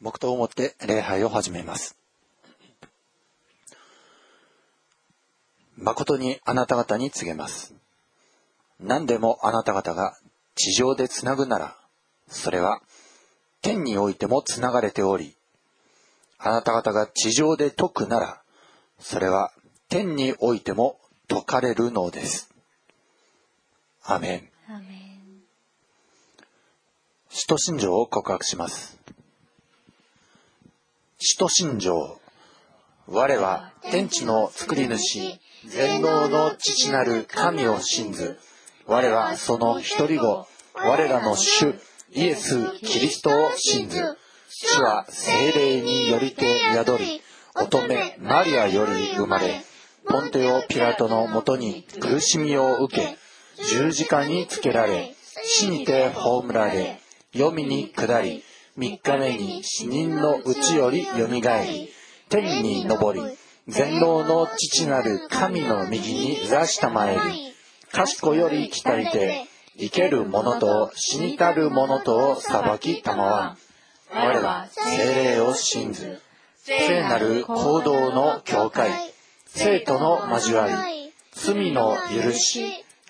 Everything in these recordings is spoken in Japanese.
黙祷をもって礼拝を始めます。誠にあなた方に告げます。何でもあなた方が地上でつなぐなら、それは天においてもつながれており、あなた方が地上で解くなら、それは天においても解かれるのです。アメン使徒信条を告白します。使徒信条。我は天地の作り主、全能の父なる神を信ず。我はその一人子、我らの主、イエス・キリストを信ず。主は精霊によりて宿り、乙女マリアより生まれ、ポンテオ・ピラトのもとに苦しみを受け、十字架につけられ、死にて葬られ、黄泉に下り、三日目に死人のうちよりよみがえり、天に昇り、全能の父なる神の右に座したまえり、賢より来たりて、生ける者と死にたる者とを裁きたまわん。我は精霊を信ず、聖なる行動の境界、生徒の交わり、罪の許し、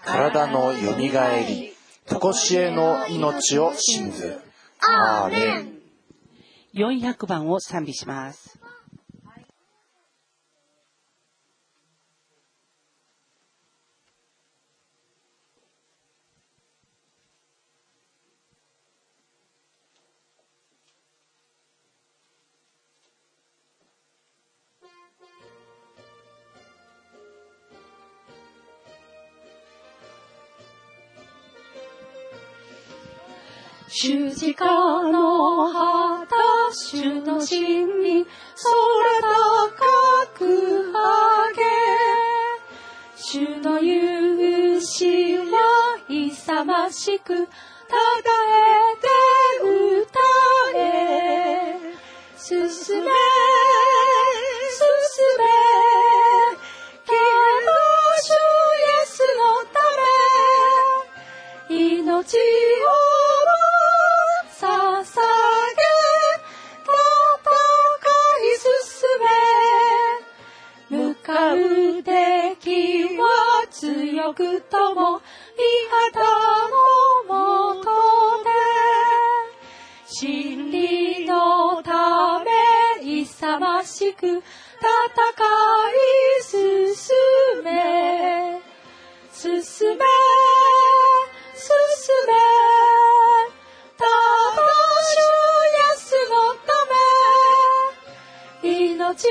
体のよみがえり、とこしえの命を信ず。アーメン。400番を賛美します。十字架の旗、主の真に、空高く上げ、主の勇士は勇ましく、たたえ強くとも、味方のもとで、真理のため、勇ましく、戦い進め、進め、進め、ただ主イエスのため、命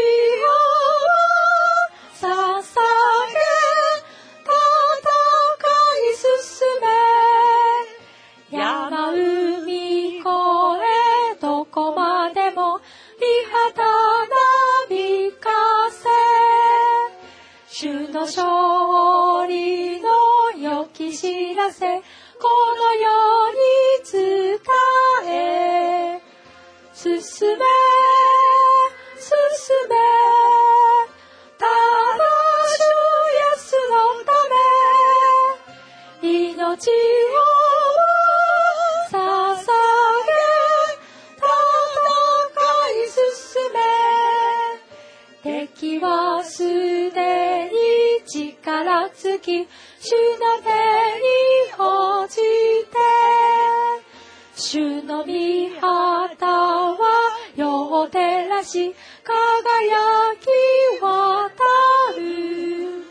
力尽き、主の手に落ちて、主の御旗は夜を照らし、輝き渡る。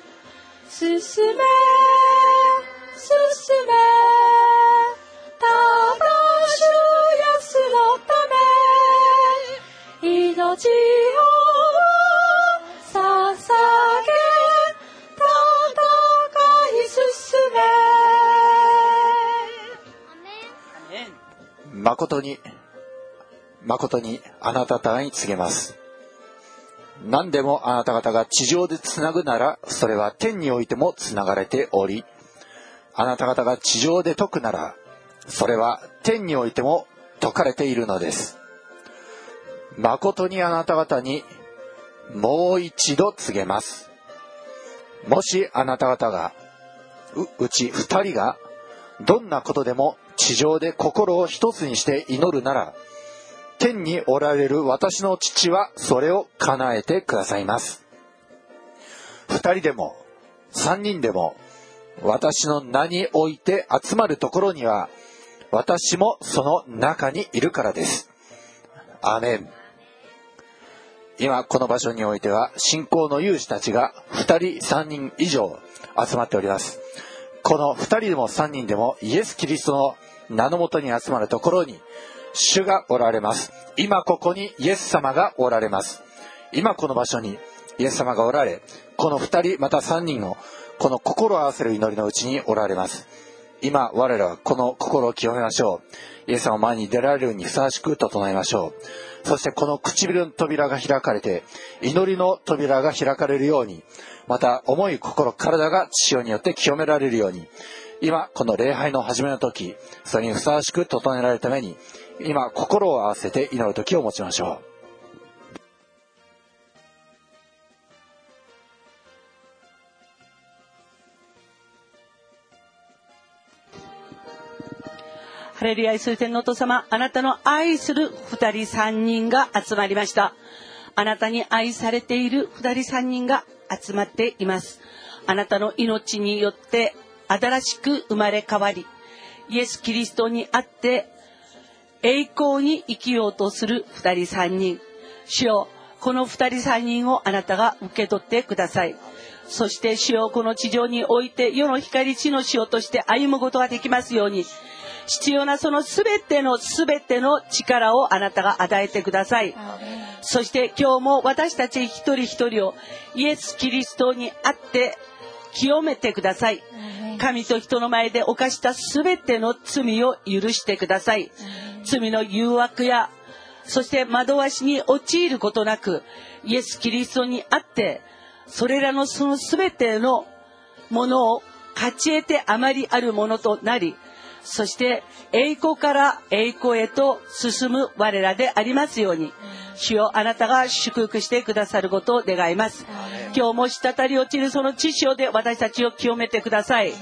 進め、進め、誠にあなた方に告げます。何でもあなた方が地上でつなぐなら、それは天においてもつながれており、あなた方が地上で解くなら、それは天においても解かれているのです。誠にあなた方にもう一度告げます。もしあなた方が、ううち二人が、どんなことでも地上で心を一つにして祈るなら、天におられる私の父はそれを叶えてくださいます。二人でも三人でも私の名において集まるところには私もその中にいるからです。アメン。今この場所においては信仰の勇士たちが2人3人以上集まっておりますこの2人でも3人でもイエス・キリストの名のもとに集まるところに主がおられます。今ここにイエス様がおられます。今この場所にイエス様がおられこの2人また3人をこの心を合わせる祈りのうちにおられます。今我らはこの心を清めましょう。イエス様を前に出られるようにふさわしく整えましょう。そしてこの唇の扉が開かれて祈りの扉が開かれるようにまた思い心体が潮によって清められるように今この礼拝の始めの時それにふさわしく整えられるために今心を合わせて祈る時を持ちましょうハレルヤイス天のお父様、あなたの愛する二人三人が集まりました。あなたに愛されている二人三人が集まっています。あなたの命によって新しく生まれ変わり、イエス・キリストにあって栄光に生きようとする二人三人。主よ、この二人三人をあなたが受け取ってください。そして主よ、この地上において世の光地の塩として歩むことができますように、必要なそのすべてのすべての力をあなたが与えてください。そして今日も私たち一人一人をイエス・キリストにあって清めてください。神と人の前で犯したすべての罪を許してください。罪の誘惑や、そして惑わしに陥ることなく、イエス・キリストにあって、それらのそのすべてのものを勝ち得てあまりあるものとなり、そして栄光から栄光へと進む我らでありますように、主よあなたが祝福してくださることを願います。今日も滴り落ちるその知潮で私たちを清めてください。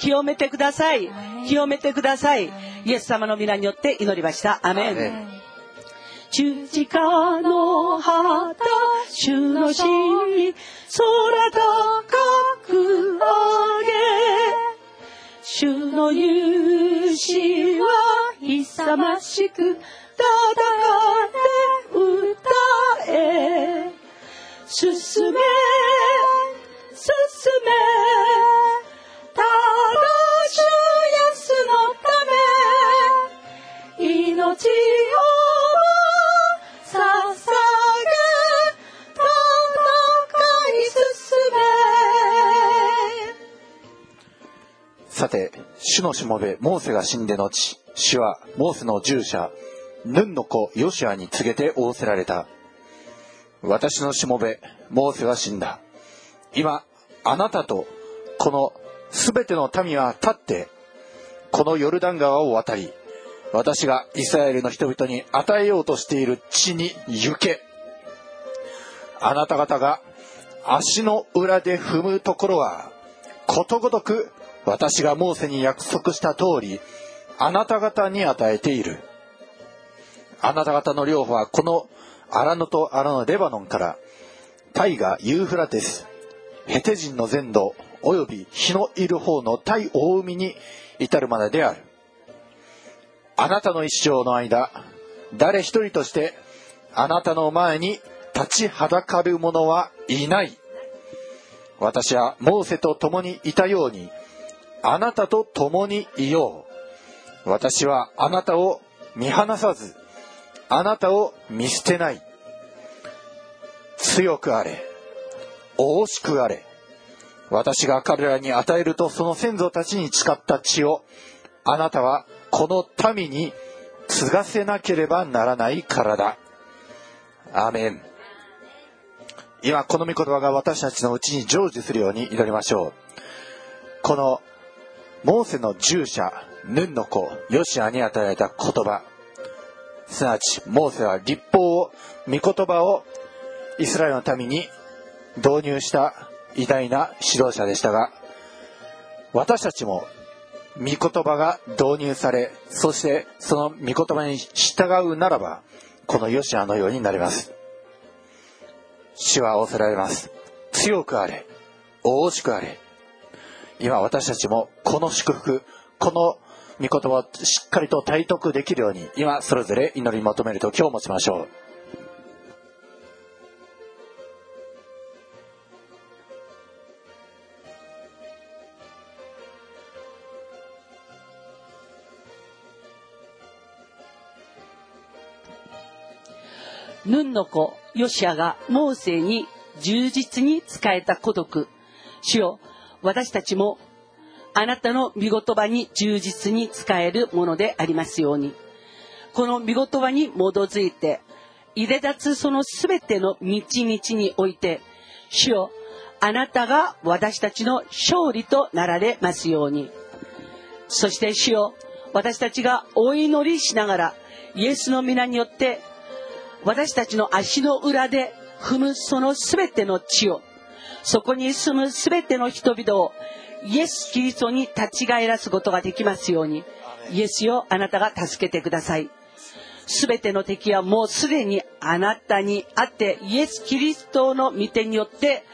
清めてください。清めてください。イエス様の皆によって祈りました。アメン。アメン十字架の旗、主の死、空高く上げ、主の勇士は勇ましく戦って歌え。進め、進め、ただ主イエスのため、命をさて、主のしもべ、モーセが死んで後、主はモーセの従者、ヌンの子ヨシアに告げて仰せられた。私のしもべ、モーセは死んだ。今、あなたと、このすべての民は立って、このヨルダン川を渡り、私がイスラエルの人々に与えようとしている地に行け。あなた方が足の裏で踏むところは、ことごとく私がモーセに約束した通り、あなた方に与えている。あなた方の領土はこのアラノとアラノレバノンから、タイガユーフラテス、ヘテ人の全土、および日のいる方のタイ大海に至るまでである。あなたの一生の間、誰一人としてあなたの前に立ちはだかる者はいない。私はモーセと共にいたように、あなたと共にいよう。私はあなたを見放さず、あなたを見捨てない。強くあれ。大しくあれ。私が彼らに与えるとその先祖たちに誓った血を、あなたはこの民に継がせなければならないからだ。アーメン。今この御言葉が私たちのうちに成就するように祈りましょう。このモーセの従者、ヌンの子、ヨシアに与えられた言葉。すなわち、モーセは立法を、御言葉をイスラエルの民に導入した偉大な指導者でしたが、私たちも御言葉が導入され、そしてその御言葉に従うならば、このヨシアのようになります。主は仰せられます。強くあれ。大しくあれ。今私たちもこの祝福、この御言葉をしっかりと体得できるように、今それぞれ祈り求める時を持ちましょう。ヌンの子ヨシアがモーセに忠実に仕えた孤独主よ私たちもあなたの御言葉に忠実に仕えるものでありますように。この御言葉に基づいて入れ立つそのすべての道々において主よあなたが私たちの勝利となられますように。そして主よ私たちがお祈りしながらイエスの皆によって私たちの足の裏で踏むそのすべての地をそこに住むすべての人々をイエス・キリストに立ち返らすことができますようにイエスよあなたが助けてください。すべての敵はもうすでにあなたにあってイエス・キリストの御手によって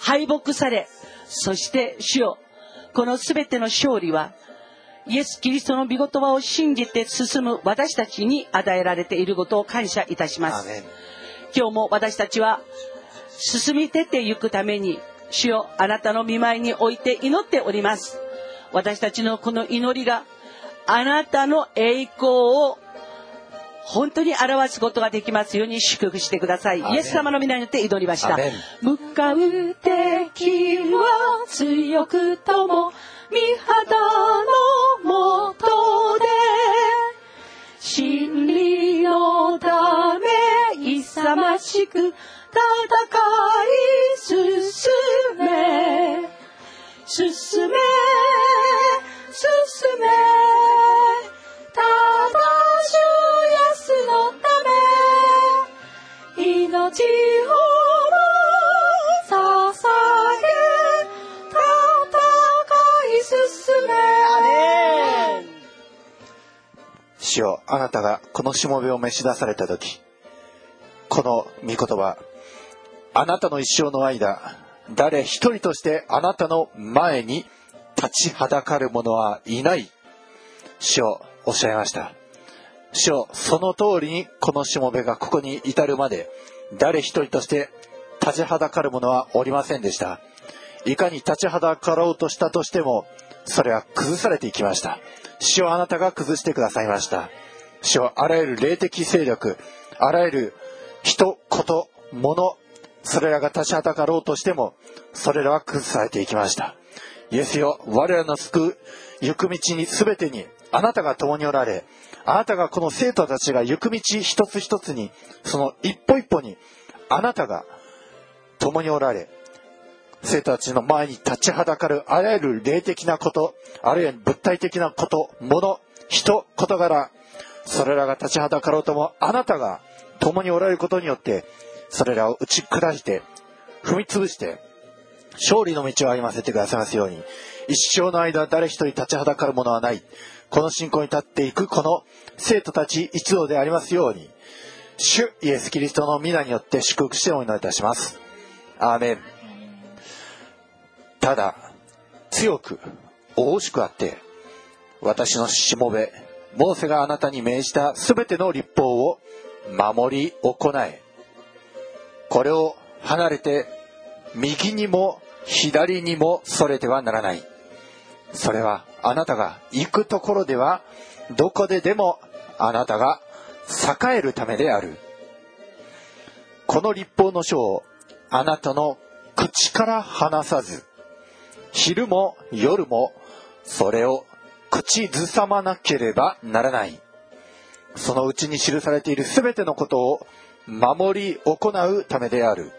敗北されそして主よこのすべての勝利はイエス・キリストの御言葉を信じて進む私たちに与えられていることを感謝いたします。今日も私たちは進み出ていくために主よあなたの見舞いにおいて祈っております。私たちのこの祈りがあなたの栄光を本当に表すことができますように祝福してください。イエス様の皆によって祈りました。向かう敵は強くとも見肌のもとで真理のため勇ましく戦い進め進め進めただ主イエスのため命を捧げ戦い進めアメン主よあなたがこのしもべを召し出された時この御言葉あなたの一生の間誰一人としてあなたの前に立ちはだかる者はいない。主よおっしゃいました。主よその通りにこのしもべがここに至るまで誰一人として立ちはだかる者はおりませんでした。いかに立ちはだかろうとしたとしてもそれは崩されていきました。主をあなたが崩してくださいました。主をあらゆる霊的勢力あらゆる人こと物それらが立ちはだかろうとしてもそれらは崩されていきました。イエスよ我らの救う行く道に全てにあなたが共におられあなたがこの生徒たちが行く道一つ一つにその一歩一歩にあなたが共におられ生徒たちの前に立ちはだかるあらゆる霊的なことあるいは物体的なこと物人事柄それらが立ちはだかろうともあなたが共におられることによってそれらを打ち砕いて踏み潰して勝利の道を歩ませてくださいますように。一生の間誰一人立ちはだかるものはない。この信仰に立っていくこの生徒たち一同でありますように。主イエス・キリストの皆によって祝福してお祈りいたします。アーメン。ただ強く大しくあって私のしもべモーセがあなたに命じたすべての立法を守り行え。これを離れて右にも左にもそれてはならない。それはあなたが行くところではどこででもあなたが栄えるためである。この立法の書をあなたの口から離さず昼も夜もそれを口ずさまなければならない。そのうちに記されているすべてのことを守り行うためである。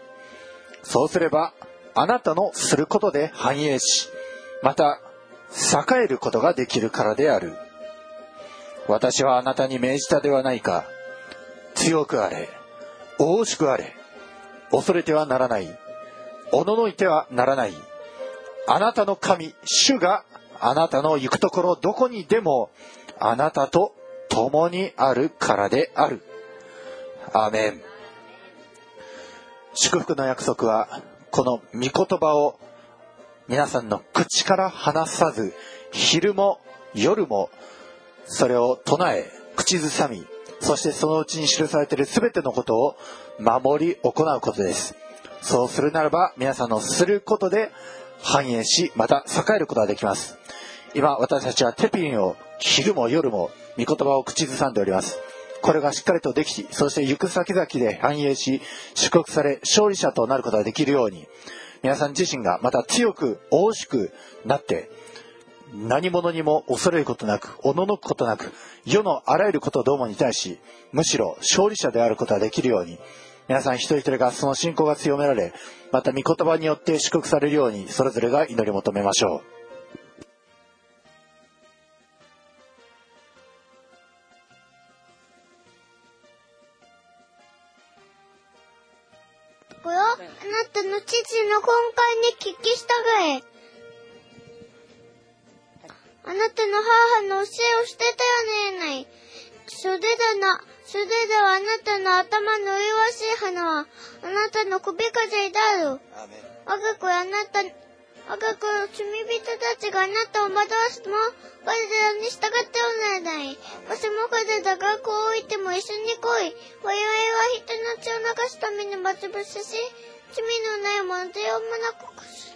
そうすればあなたのすることで繁栄しまた栄えることができるからである。私はあなたに命じたではないか。強くあれ大しくあれ恐れてはならない。おののいてはならない。あなたの神主があなたの行くところどこにでもあなたと共にあるからである。アーメン。祝福の約束はこの御言葉を皆さんの口から話さず昼も夜もそれを唱え口ずさみそしてそのうちに記されている全てのことを守り行うことです。そうするならば皆さんのすることで繁栄しまた栄えることができます。今私たちはテピンを昼も夜も御言葉を口ずさんでおります。これがしっかりとできそして行く先々で繁栄し祝福され勝利者となることができるように皆さん自身がまた強く大しくなって何者にも恐れることなくおののくことなく世のあらゆることどもに対しむしろ勝利者であることができるように皆さん一人一人がその信仰が強められまた御言葉によって祝福されるようにそれぞれが祈り求めましょう。あなたの父の根幹に聞き従え。あなたの母の教えを捨てたよねえない。袖だな、袖ではあなたの頭の麗しい花は、あなたの首飾りだろう。我が子あなた、我が子の罪人たちがあなたを惑わしても、彼らに従っておらない。もしも彼らがこう置いても一緒に来い。我々は人の血を流すために待ち伏せし、罪のない者とよもなくす。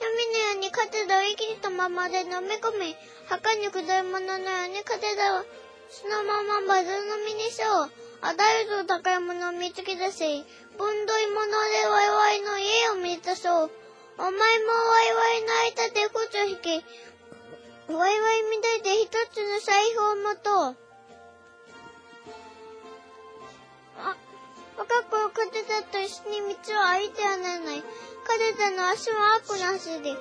闇のように彼らを生きたままで飲み込み、墓に下る者ののように彼らをそのままバズ飲みにしよう。あらゆる高いものを見つけ出し、分どいものでワイワイの家を見出そう。お前もワイワイの間でこつを引き、ワイワイみたいで一つの財布を持とう。あ、若くを彼らと一緒に道を歩いてはならない。彼らの足は悪な足で、血を流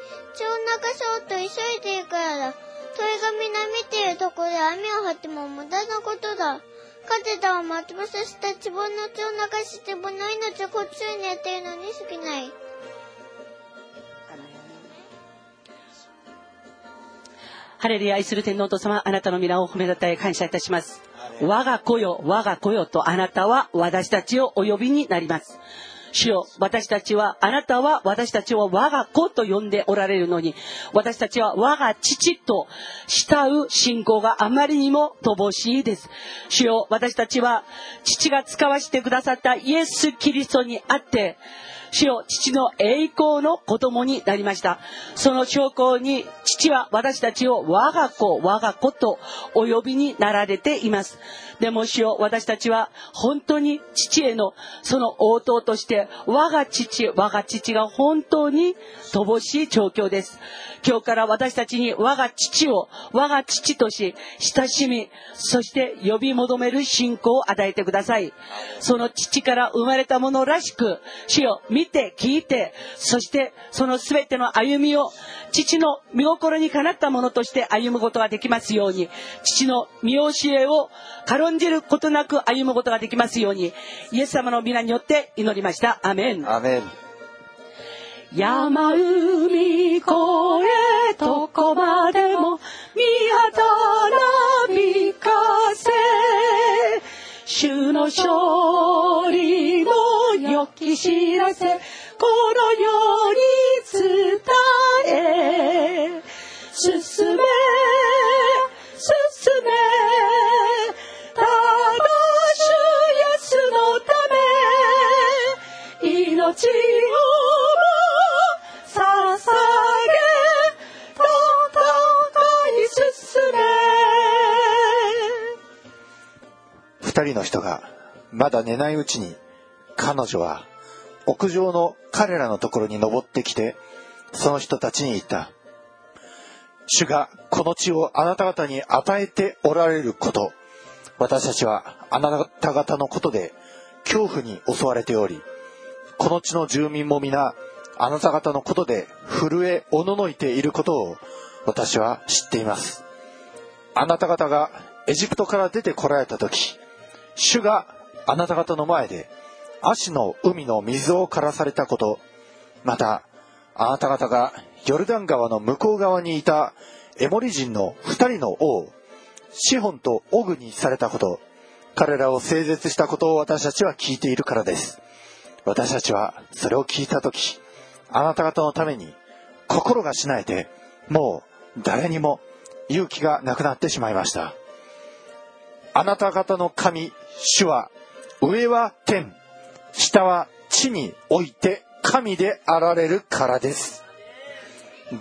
そうと急いでいるからだ。鳥がみな見ているところで網を張っても無駄なことだ。彼らは待ち伏せした自分の血を流し自分の命をこっちにやってるのに過ぎない。ハレルヤ愛する天皇と様、あなたの皆を褒めたたえ感謝いたします。我が子よ、我が子よとあなたは私たちをお呼びになります。主よ、私たちは、あなたは私たちを我が子と呼んでおられるのに、私たちは我が父と慕う信仰があまりにも乏しいです。主よ、私たちは父が使わせてくださったイエス・キリストにあって、主よ、父の栄光の子供になりました。その証拠に、父は私たちを我が子、我が子とお呼びになられています。でも主よ、私たちは本当に父へのその応答として、我が父、我が父が本当に乏しい状況です。今日から私たちに我が父を我が父とし、親しみ、そして呼び求める信仰を与えてください。その父から生まれたものらしく、主よ、見て、聞いて、そしてその全ての歩みを、父の見心にかなったものとして歩むことができますように、父の見教えを軽んじることなく歩むことができますように、イエス様の皆によって祈りました。アメン。アメン山海越えどこまでも見当たらびかせ主の勝利き知らせこの世に伝え進め進めただ主イエスのため命をも捧げ戦い進め二人の人がまだ寝ないうちに彼女は屋上の彼らのところに登ってきてその人たちに言った。主がこの地をあなた方に与えておられること。私たちはあなた方のことで恐怖に襲われておりこの地の住民も皆あなた方のことで震えおののいていることを私は知っています。あなた方がエジプトから出てこられた時主があなた方の前で足の海の水を枯らされたことまたあなた方がヨルダン川の向こう側にいたエモリ人の二人の王シホンとオグにされたこと彼らを整絶したことを私たちは聞いているからです。私たちはそれを聞いたとき、あなた方のために心がしなえて、もう誰にも勇気がなくなってしまいました。あなた方の神、主は、上は天、下は地において神であられるからです。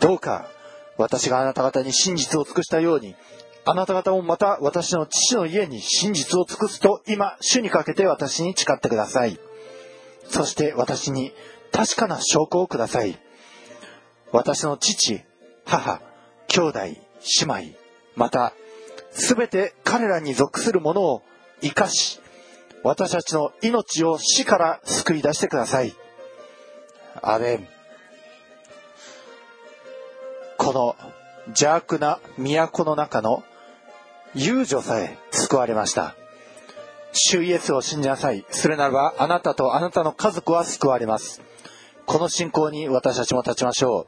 どうか、私があなた方に真実を尽くしたように、あなた方もまた私の父の家に真実を尽くすと今、主にかけて私に誓ってください。そして私に確かな証拠をください。私の父、母、兄弟、姉妹、また、すべて彼らに属するものを生かし、私たちの命を死から救い出してください。アメン。この邪悪な都の中の遊女さえ救われました。主イエスを信じなさい。するならばあなたとあなたの家族は救われます。この信仰に私たちも立ちましょ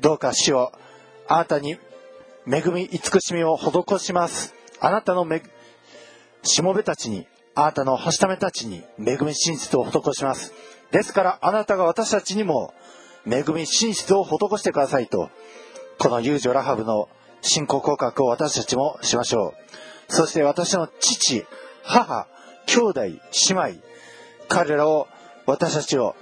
う。どうか主をあなたに恵み慈しみを施します。あなたのめしもべたちに、あなたのはしためたちに恵み真実を施します。ですからあなたが私たちにも恵み真実を施してくださいと、この遊女ラハブの信仰告白を私たちもしましょう。そして私の父、母、兄弟、姉妹、彼らを、私たちを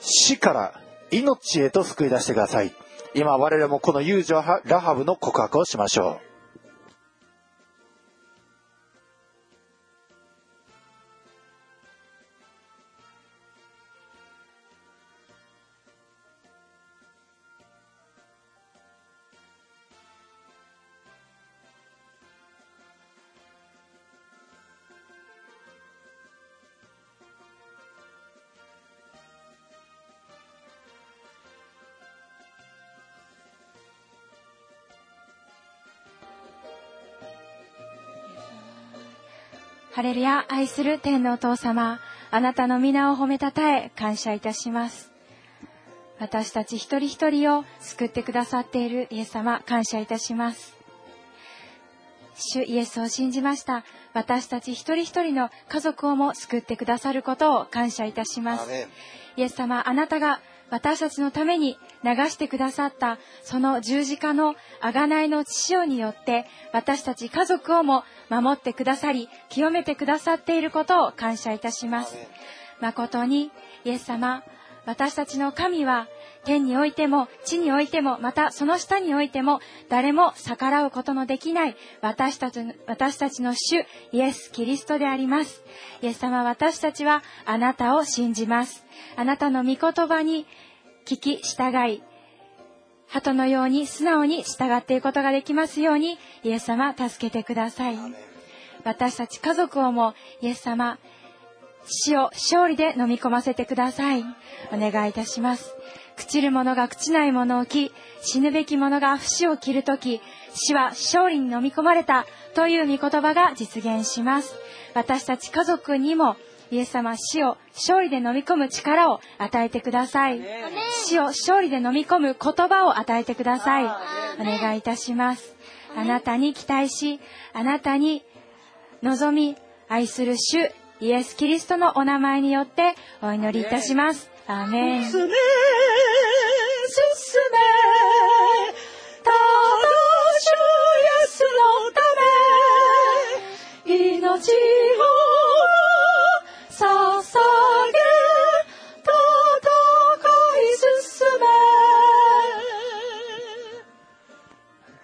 死から命へと救い出してください。今我々もこの遊女ラハブの告白をしましょう。ハレルヤ、愛する天のお父様、あなたの皆を褒めたたえ、感謝いたします。私たち一人一人を救ってくださっているイエス様、感謝いたします。主イエスを信じました。私たち一人一人の家族をも救ってくださることを感謝いたします。イエス様、あなたが私たちのために流してくださったその十字架の贖いの血潮によって私たち家族をも守ってくださり清めてくださっていることを感謝いたします。誠にイエス様私たちの神は天においても地においてもまたその下においても誰も逆らうことのできない私たち私たちの主イエス・キリストであります。イエス様私たちはあなたを信じます。あなたの御言葉に聞き従い鳩のように素直に従っていくことができますようにイエス様助けてください。私たち家族をもイエス様死を勝利で飲み込ませてください。お願いいたします。朽ちる者が朽ちない者を着死ぬべき者が節を切るとき死は勝利に飲み込まれたという御言葉が実現します。私たち家族にもイエス様死を勝利で飲み込む力を与えてください。死を勝利で飲み込む言葉を与えてください。お願いいたします。あなたに期待しあなたに望み愛する主イエス・キリストのお名前によってお祈りいたします。アーメン。進め、進め、ただ主イエスのため、命を。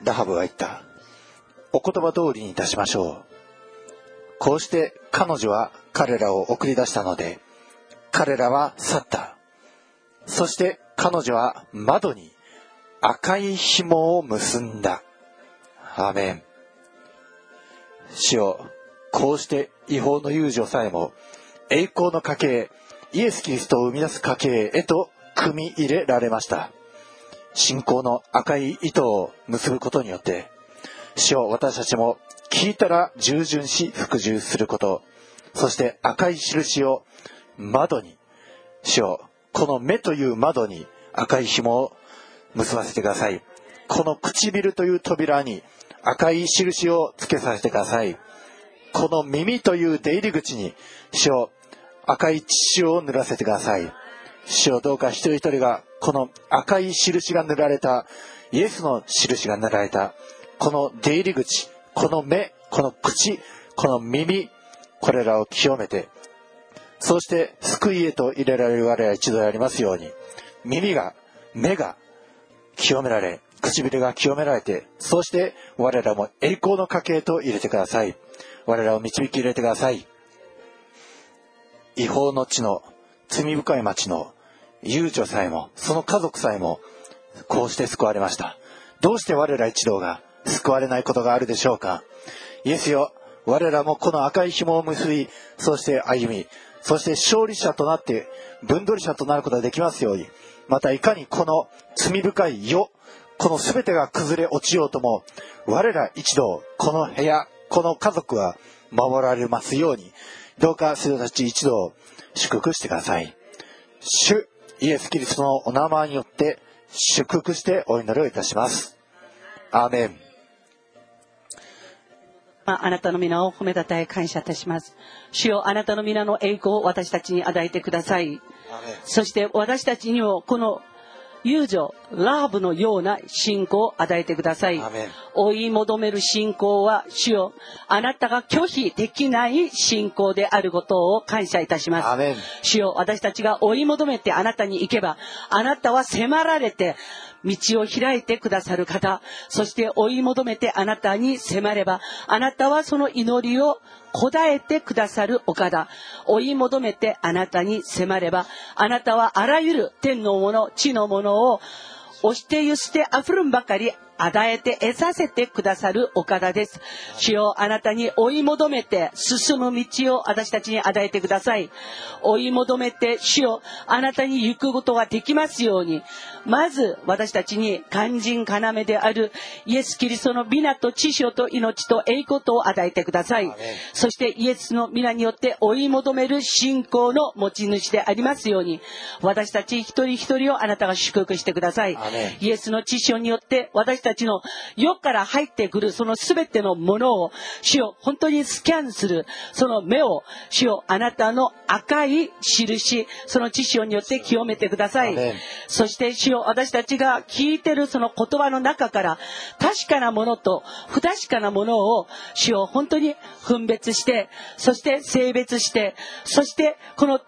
ラハブは言った。お言葉通りにいたしましょう。こうして彼女は彼らを送り出したので、彼らは去った。そして彼女は窓に赤い紐を結んだ。アメン。主よ、こうして違法の遊女さえも栄光の家系、イエス・キリストを生み出す家系へと組み入れられました。信仰の赤い糸を結ぶことによって、主を私たちも聞いたら従順し服従すること、そして赤い印を窓に、主をこの目という窓に赤い紐を結ばせてください。この唇という扉に赤い印をつけさせてください。この耳という出入り口に、主を赤い血を塗らせてください。主をどうか一人一人が、この赤い印が塗られた、イエスの印が塗られた、この出入り口、この目、この口、この耳、これらを清めて、そして救いへと入れられる我ら一度でありますように、耳が、目が清められ、唇が清められて、そして我らも栄光の家系と入れてください。我らを導き入れてください。違法の地の罪深い町の遊女さえも、その家族さえも、こうして救われました。どうして我ら一同が救われないことがあるでしょうか。イエスよ、我らもこの赤い紐を結び、そして歩み、そして勝利者となって、分取り者となることができますように、またいかにこの罪深い世、この全てが崩れ落ちようとも、我ら一同、この部屋、この家族は守られますように、どうか生徒たち一同祝福してください。主イエス・キリストのお名前によって祝福してお祈りをいたします。アーメン。あなたの皆を褒めたたえ感謝いたします。主よあなたの皆の栄光を私たちに与えてください。そして私たちにもこの友情、ラブのような信仰を与えてください。追い求める信仰は、主よ、あなたが拒否できない信仰であることを感謝いたします。主よ、私たちが追い求めてあなたに行けば、あなたは迫られて、道を開いてくださる方、そして追い求めてあなたに迫れば、あなたはその祈りを答えてくださるお方、追い求めてあなたに迫れば、あなたはあらゆる天のもの、地のものを押してゆして溢るんばかり与えて得させてくださるお方です。主よあなたに追い求めて進む道を私たちに与えてください。追い求めて主よあなたに行くことができますように、まず私たちに肝心要であるイエス・キリストの皆と知性と命と栄光とを与えてください。そしてイエスの皆によって追い求める信仰の持ち主でありますように、私たち一人一人をあなたが祝福してください。イエスの知性によって私たちたちの世から入ってくるその全てのものを主を本当にスキャンするその目を主をあなたの赤い印その知識によって清めてください。そして主を私たちが聞いてるその言葉の中から確かなものと不確かなものを主を本当に分別してそして性別してそしてこの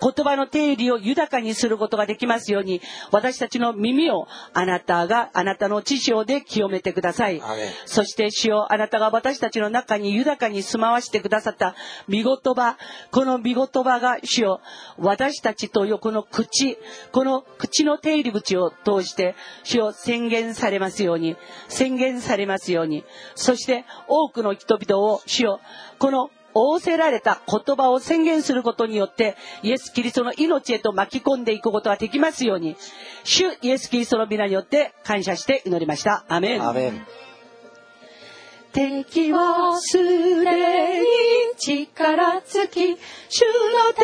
言葉の定理を豊かにすることができますように、私たちの耳をあなたが、あなたの知性で清めてください。そして主よ、あなたが私たちの中に豊かに住まわしてくださった見言葉、この見言葉が主よ、私たちと横の口、この口の定理口を通して、主よ、宣言されますように、宣言されますように、そして多くの人々を主よ、この仰せられた言葉を宣言することによってイエス・キリストの命へと巻き込んでいくことができますように主イエス・キリストの皆によって感謝して祈りました。アメン。アメン。敵はすでに力尽き主の手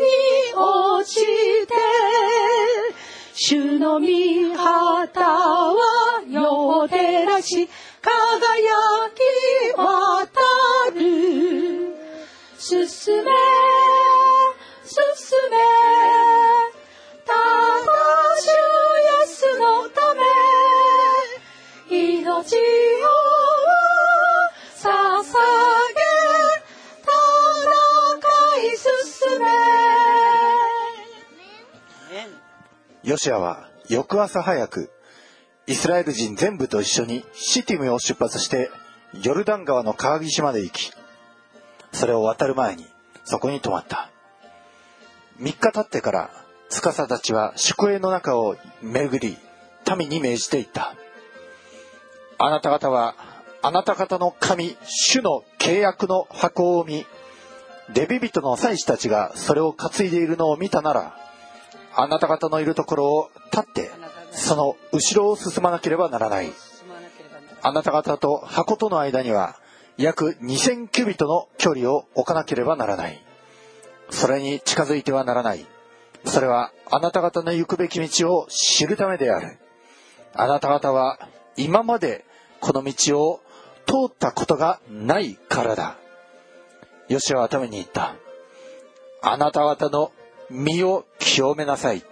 に落ちて主の御旗は世を照らし輝き渡る進め進め。ただ主イエスのため命を捧げ戦い進め。ヨシアは翌朝早くイスラエル人全部と一緒にシティムを出発してヨルダン川の川岸まで行き、それを渡る前にそこに泊まった。3日経ってから司たちは宿営の中を巡り、民に命じていった。あなた方はあなた方の神、主の契約の箱を見、デビ人の祭司たちがそれを担いでいるのを見たなら、あなた方のいるところを立ってその後ろを進まなければならない。あなた方と箱との間には約2000キュビトの距離を置かなければならない。それに近づいてはならない。それはあなた方の行くべき道を知るためである。あなた方は今までこの道を通ったことがないからだ。ヨシアはために言った。あなた方の身を清めなさい。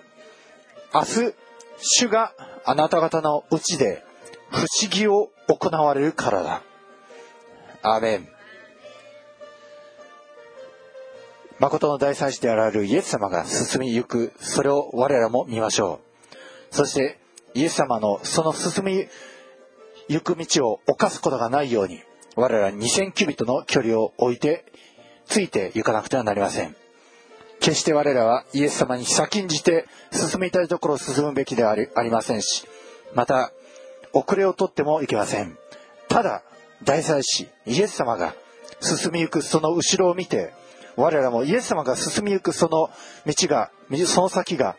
明日、主があなた方のうちで不思議を行われるからだ。アーメン。誠の大祭司であられるイエス様が進みゆく、それを我らも見ましょう。そして、イエス様のその進みゆく道を犯すことがないように、我ら2000キュビットの距離を置いて、ついて行かなくてはなりません。決して我らはイエス様に先んじて進みたいところを進むべきではありありませんし、また、遅れをとってもいけません。ただ、大祭司、イエス様が進みゆくその後ろを見て、我らもイエス様が進みゆくその道が、その先が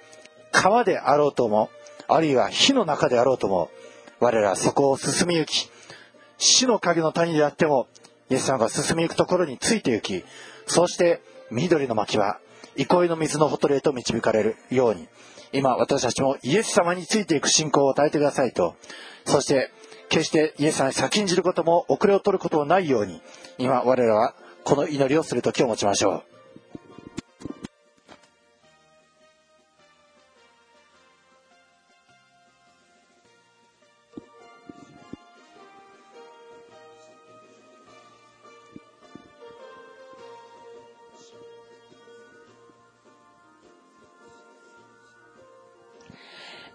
川であろうとも、あるいは火の中であろうとも、我らそこを進みゆき、死の影の谷であっても、イエス様が進みゆくところについて行き、そして緑の牧は憩いの水のほとりへと導かれるように、今私たちもイエス様についていく信仰を与えてくださいと、そして決してイエス様に先んじることも遅れを取ることもないように、今我らはこの祈りをする時を持ちましょう。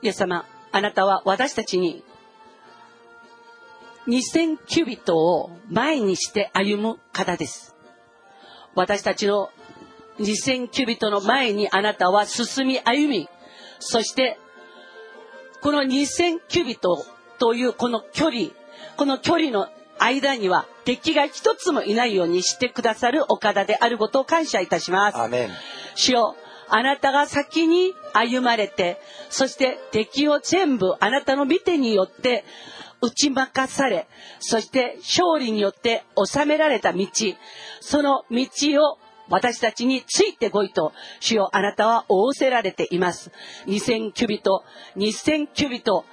イエス様、あなたは私たちに2000キュビットを前にして歩む方です。私たちの2000キュビットの前にあなたは進み歩み、そしてこの2000キュビットというこの距離、この距離の間には敵が一つもいないようにしてくださるお方であることを感謝いたします。アーメン。主よあなたが先に歩まれて、そして敵を全部あなたの御手によって打ち負かされ、そして勝利によって収められた道、その道を私たちについてこいと、主よあなたは仰せられています。2000キュビト、2000キュビト、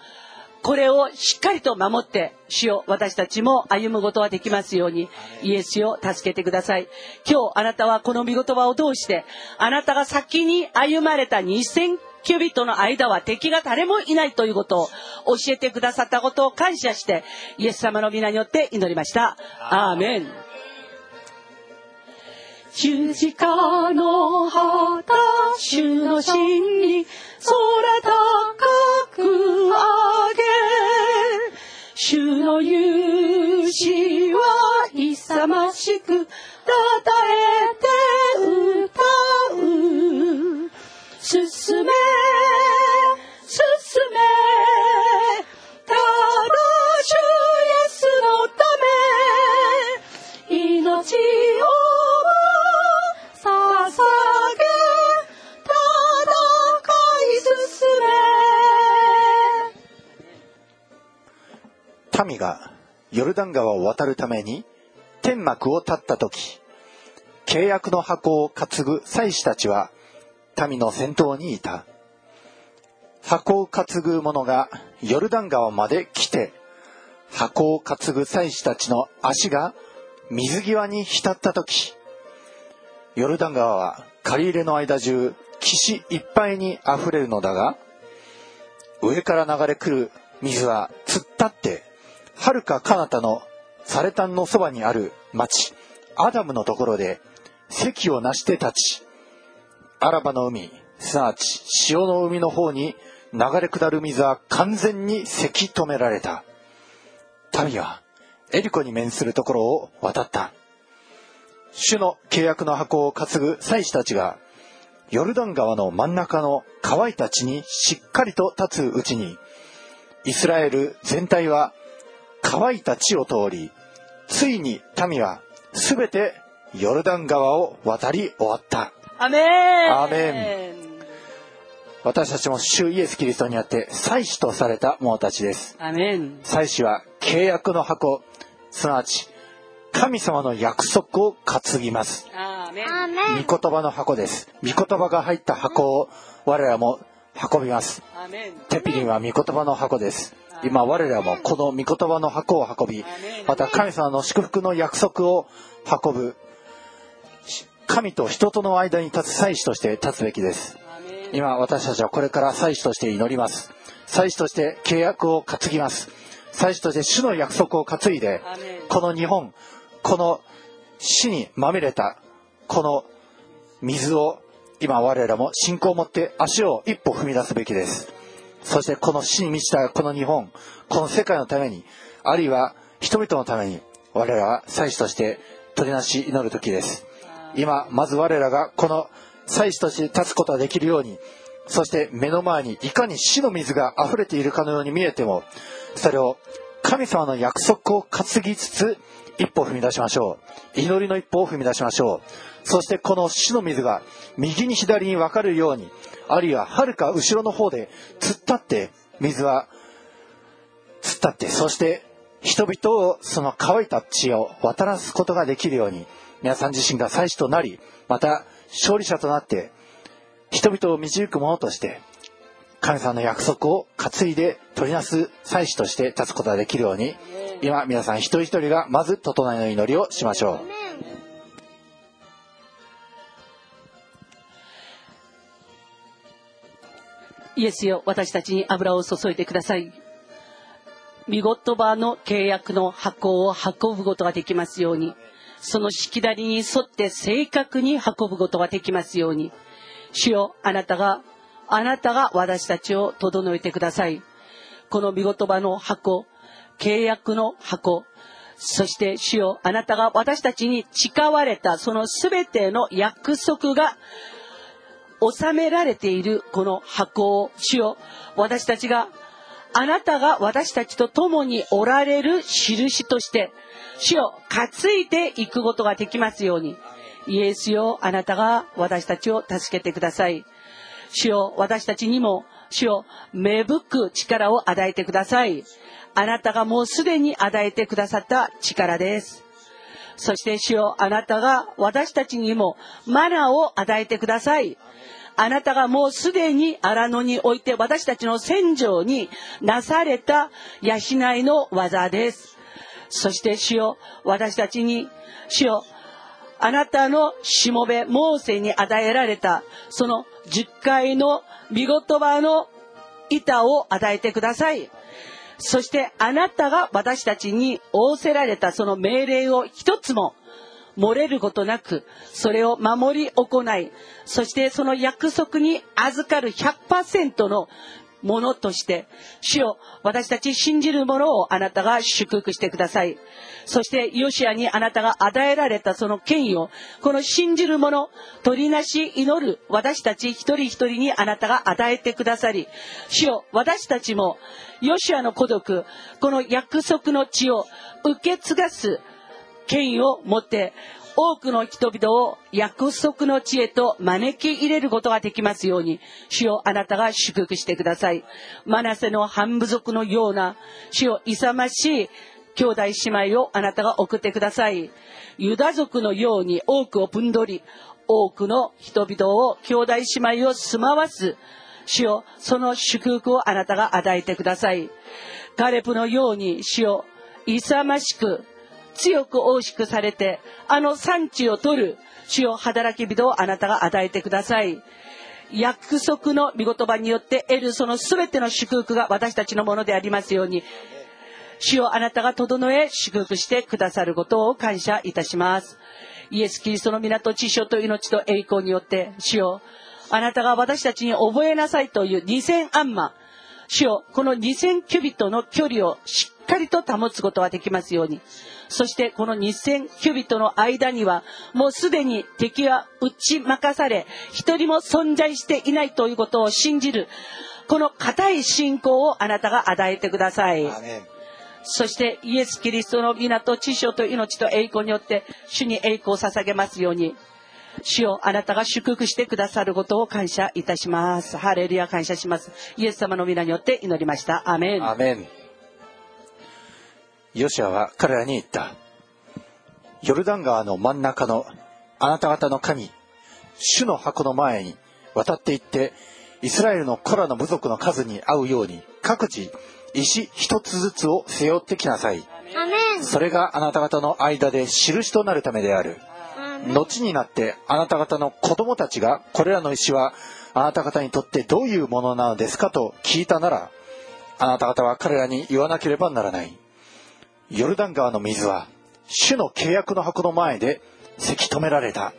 これをしっかりと守って、主よ私たちも歩むことができますように、イエスを助けてください。今日あなたはこの御言葉を通して、あなたが先に歩まれた2000キュビットの間は敵が誰もいないということを教えてくださったことを感謝して、イエス様の皆によって祈りました。アーメン。十字架の旗、主の真理、空高く上げ、主の勇姿は勇ましく、たたえて歌う。進め、進め、ただ主イエスのため、命を捧げ、戦い進め。民がヨルダン川を渡るために天幕を立った時契約の箱を担ぐ祭司たちは民の先頭にいた。箱を担ぐ者がヨルダン川まで来て箱を担ぐ祭司たちの足が水際に浸った時ヨルダン川は借り入れの間中岸いっぱいに溢れるのだが上から流れ来る水は突っ立って遥か彼方のサレタンのそばにある町アダムのところで席をなして立ちアラバの海すなわち潮の海の方に流れ下る水は完全にせき止められた。民はエリコに面するところを渡った。主の契約の箱を担ぐ祭司たちがヨルダン川の真ん中の乾いた地にしっかりと立つうちにイスラエル全体は乾いた地を通りついに民はすべてヨルダン川を渡り終わった。アメン。アーメ私たちも主イエス・キリストにあって祭司とされた者たちです。アメン。祭司は契約の箱。すなわち神様の約束を担ぎます。アーメン。御言葉の箱です。御言葉が入った箱を我らも運びます。テピリンは御言葉の箱です。今我らもこの御言葉の箱を運び、また神様の祝福の約束を運ぶ、神と人との間に立つ祭司として立つべきです。今私たちはこれから祭司として祈ります。祭司として契約を担ぎます。祭司として主の約束を担いでこの日本この死にまみれたこの水を今我らも信仰を持って足を一歩踏み出すべきです。そしてこの死に満ちたこの日本この世界のためにあるいは人々のために我らは祭司として取りなし祈る時です今まず我らがこの祭司として立つことができるようにそして目の前にいかに死の水が溢れているかのように見えてもそれを神様の約束を担ぎつつ一歩踏み出しましょう。祈りの一歩を踏み出しましょう。そしてこの死の水が右に左に分かるようにあるいは遥か後ろの方で突っ立って水は突っ立ってそして人々をその乾いた地を渡らすことができるように皆さん自身が祭司となりまた勝利者となって人々を導く者として神様の約束を担いで取りなす祭司として立つことができるように今皆さん一人一人がまず整えの祈りをしましょうイエスよ、私たちに油を注いでください。見言葉の契約の箱を運ぶことができますように、そのしきだりに沿って正確に運ぶことができますように、主よ、あなたが、あなたが私たちを整えてください。この見言葉の箱、契約の箱、そして主よ、あなたが私たちに誓われたそのすべての約束が収められているこの箱を主よ私たちがあなたが私たちと共におられる印として主よ担いでいくことができますように。イエスよあなたが私たちを助けてください。主よ私たちにも主よ芽吹く力を与えてください。あなたがもうすでに与えてくださった力です。そして主よあなたが私たちにもマナーを与えてください。あなたがもうすでに荒野において私たちの戦場になされた養いの技です。そして主よ、私たちに、主よ、あなたのしもべ、モーセに与えられた、その十回の見言葉の板を与えてください。そしてあなたが私たちに仰せられたその命令を一つも漏れることなく、それを守り行い、そしてその約束に預かる100%のものとして、主よ、私たち信じるものをあなたが祝福してください。そして、ヨシアにあなたが与えられたその権威を、この信じるもの、取りなし祈る私たち一人一人にあなたが与えてくださり、主よ、私たちも、ヨシアの孤独、この約束の地を受け継がす権威を持って多くの人々を約束の地へと招き入れることができますように、主よあなたが祝福してください。マナセの半部族のような、主よ勇ましい兄弟姉妹をあなたが送ってください。ユダ族のように多くを分取り、多くの人々を兄弟姉妹を住まわす。主よその祝福をあなたが与えてください。ガレプのように主よ勇ましく強く大しくされて、あの産地を取る主よ働き人をあなたが与えてください。約束の御言葉によって得るその全ての祝福が私たちのものでありますように、主よあなたが整え祝福してくださることを感謝いたします。イエス・キリストの港、知性と命と栄光によって、主よあなたが私たちに覚えなさいという2000アンマ、主よこの2000キュビットの距離をしっかりと保つことができますように、そしてこの2000キュビットの間にはもうすでに敵は打ち負かされ一人も存在していないということを信じるこの固い信仰をあなたが与えてください。そしてイエス・キリストの皆と知性と命と栄光によって主に栄光を捧げますように主をあなたが祝福してくださることを感謝いたします。ハレルヤ感謝します。イエス様の皆によって祈りました。アメン。アメンヨシアは彼らに言った。ヨルダン川の真ん中のあなた方の神、主の箱の前に渡って行って、イスラエルのコラの部族の数に合うように各自石一つずつを背負ってきなさい。それがあなた方の間で印となるためである。後になってあなた方の子供たちがこれらの石はあなた方にとってどういうものなのですかと聞いたならあなた方は彼らに言わなければならないヨルダン川の水は主の契約の箱の前でせき止められた。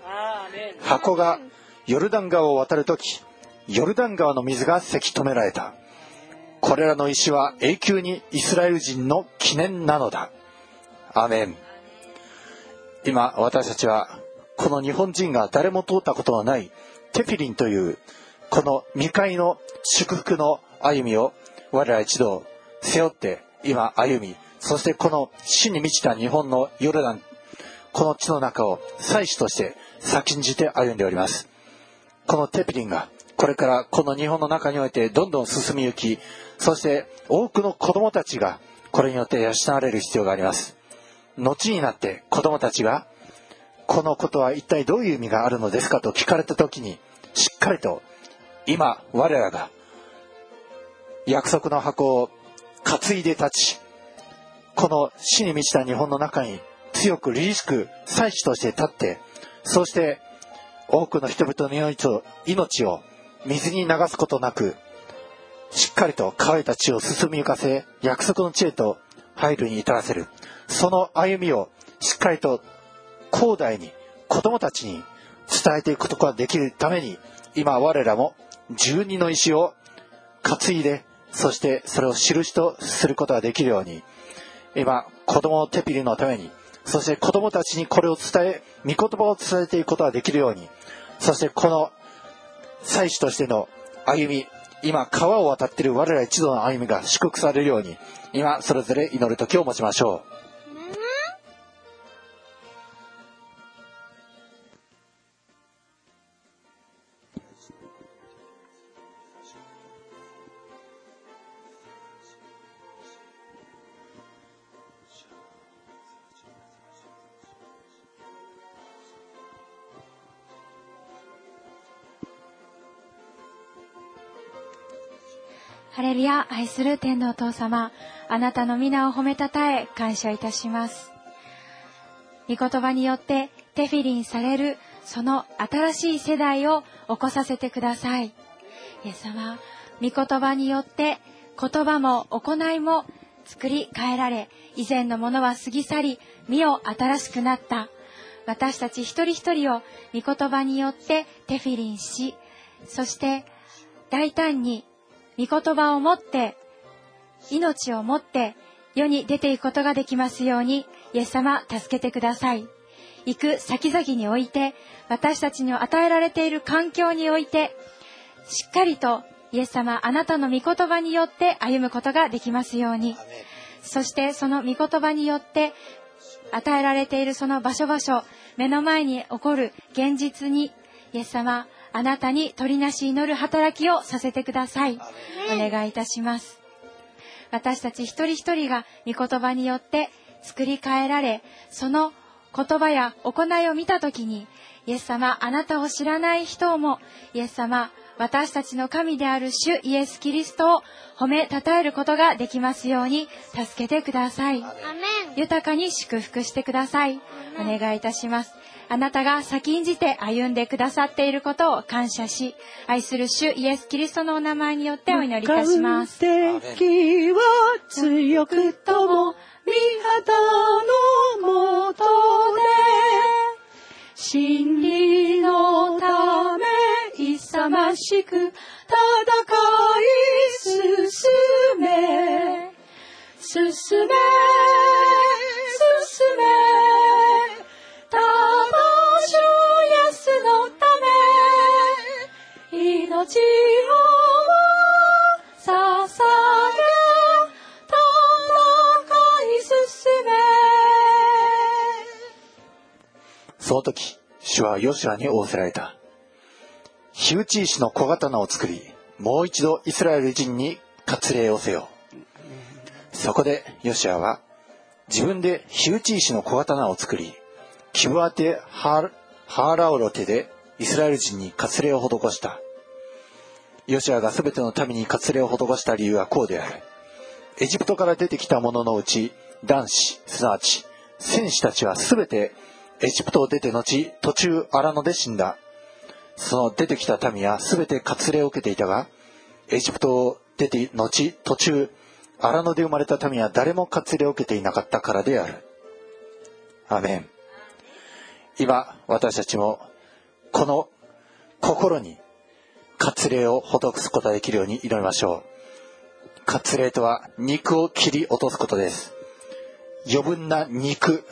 箱がヨルダン川を渡るときヨルダン川の水がせき止められた。これらの石は永久にイスラエル人の記念なのだ。アメン。今私たちはこの日本人が誰も通ったことのないテフィリンというこの未開の祝福の歩みを我ら一同背負って今歩みそしてこの死に満ちた日本のヨルダンこの地の中を祭司として先んじて歩んでおります。このテフィリンがこれからこの日本の中においてどんどん進みゆきそして多くの子供たちがこれによって養われる必要があります。後になって子供たちがこのことは一体どういう意味があるのですかと聞かれた時にしっかりと今我らが約束の箱を担いで立ちこの死に満ちた日本の中に強く凛々しく祭司として立ってそして多くの人々の命を命を水に流すことなくしっかりと乾いた地を進みゆかせ約束の地へと入るに至らせる。その歩みをしっかりと広大に子供たちに伝えていくことができるために今我らも十二の石を担いでそしてそれを印とすることができるように今子供のテピリのためにそして子供たちにこれを伝え御言葉を伝えていくことができるようにそしてこの祭司としての歩み今川を渡っている我ら一同の歩みが祝福されるように今それぞれ祈る時を持ちましょう。愛する天のお父様、あなたの皆を褒めたたえ、感謝いたします。御言葉によって、テフィリンされる、その新しい世代を起こさせてください。イエス様、御言葉によって、言葉も行いも作り変えられ、以前のものは過ぎ去り、身を新しくなった。私たち一人一人を御言葉によってテフィリンし、そして大胆に御言葉を持って、命を持って、世に出ていくことができますように、イエス様、助けてください。行く先々において、私たちに与えられている環境において、しっかりと、イエス様、あなたの御言葉によって歩むことができますように。そして、その御言葉によって、与えられているその場所場所、目の前に起こる現実に、イエス様、あなたに取りなし祈る働きをさせてください。お願いいたします。私たち一人一人が御言葉によって作り変えられ、その言葉や行いを見たときに、イエス様、あなたを知らない人も、イエス様、私たちの神である主イエス・キリストを褒めたたえることができますように助けてください。豊かに祝福してください。お願いいたします。あなたが先んじて歩んでくださっていることを感謝し、愛する主イエス・キリストのお名前によってお祈りいたします。敵は強くとも味方のもとで真理のため勇ましく戦い進め。進め進め。魂イエスのため。命を捧げ戦い進め。その時、主はヨシュアに仰せられた。火打ち石の小刀を作り、もう一度イスラエル人に割礼をせよ。そこでヨシアは自分で火打ち石の小刀を作り、キブアテハーラオロテでイスラエル人に割礼を施した。ヨシアが全ての民に割礼を施した理由はこうである。エジプトから出てきた者のうち、男子、すなわち、戦士たちは全てエジプトを出て後、途中荒野で死んだ。その出てきた民は全て割礼を受けていたが、エジプトを出て後、途中、荒野で生まれた民は誰も割礼を受けていなかったからである。アメン。今、私たちも、この心に割礼を施すことができるように祈りましょう。割礼とは肉を切り落とすことです。余分な肉、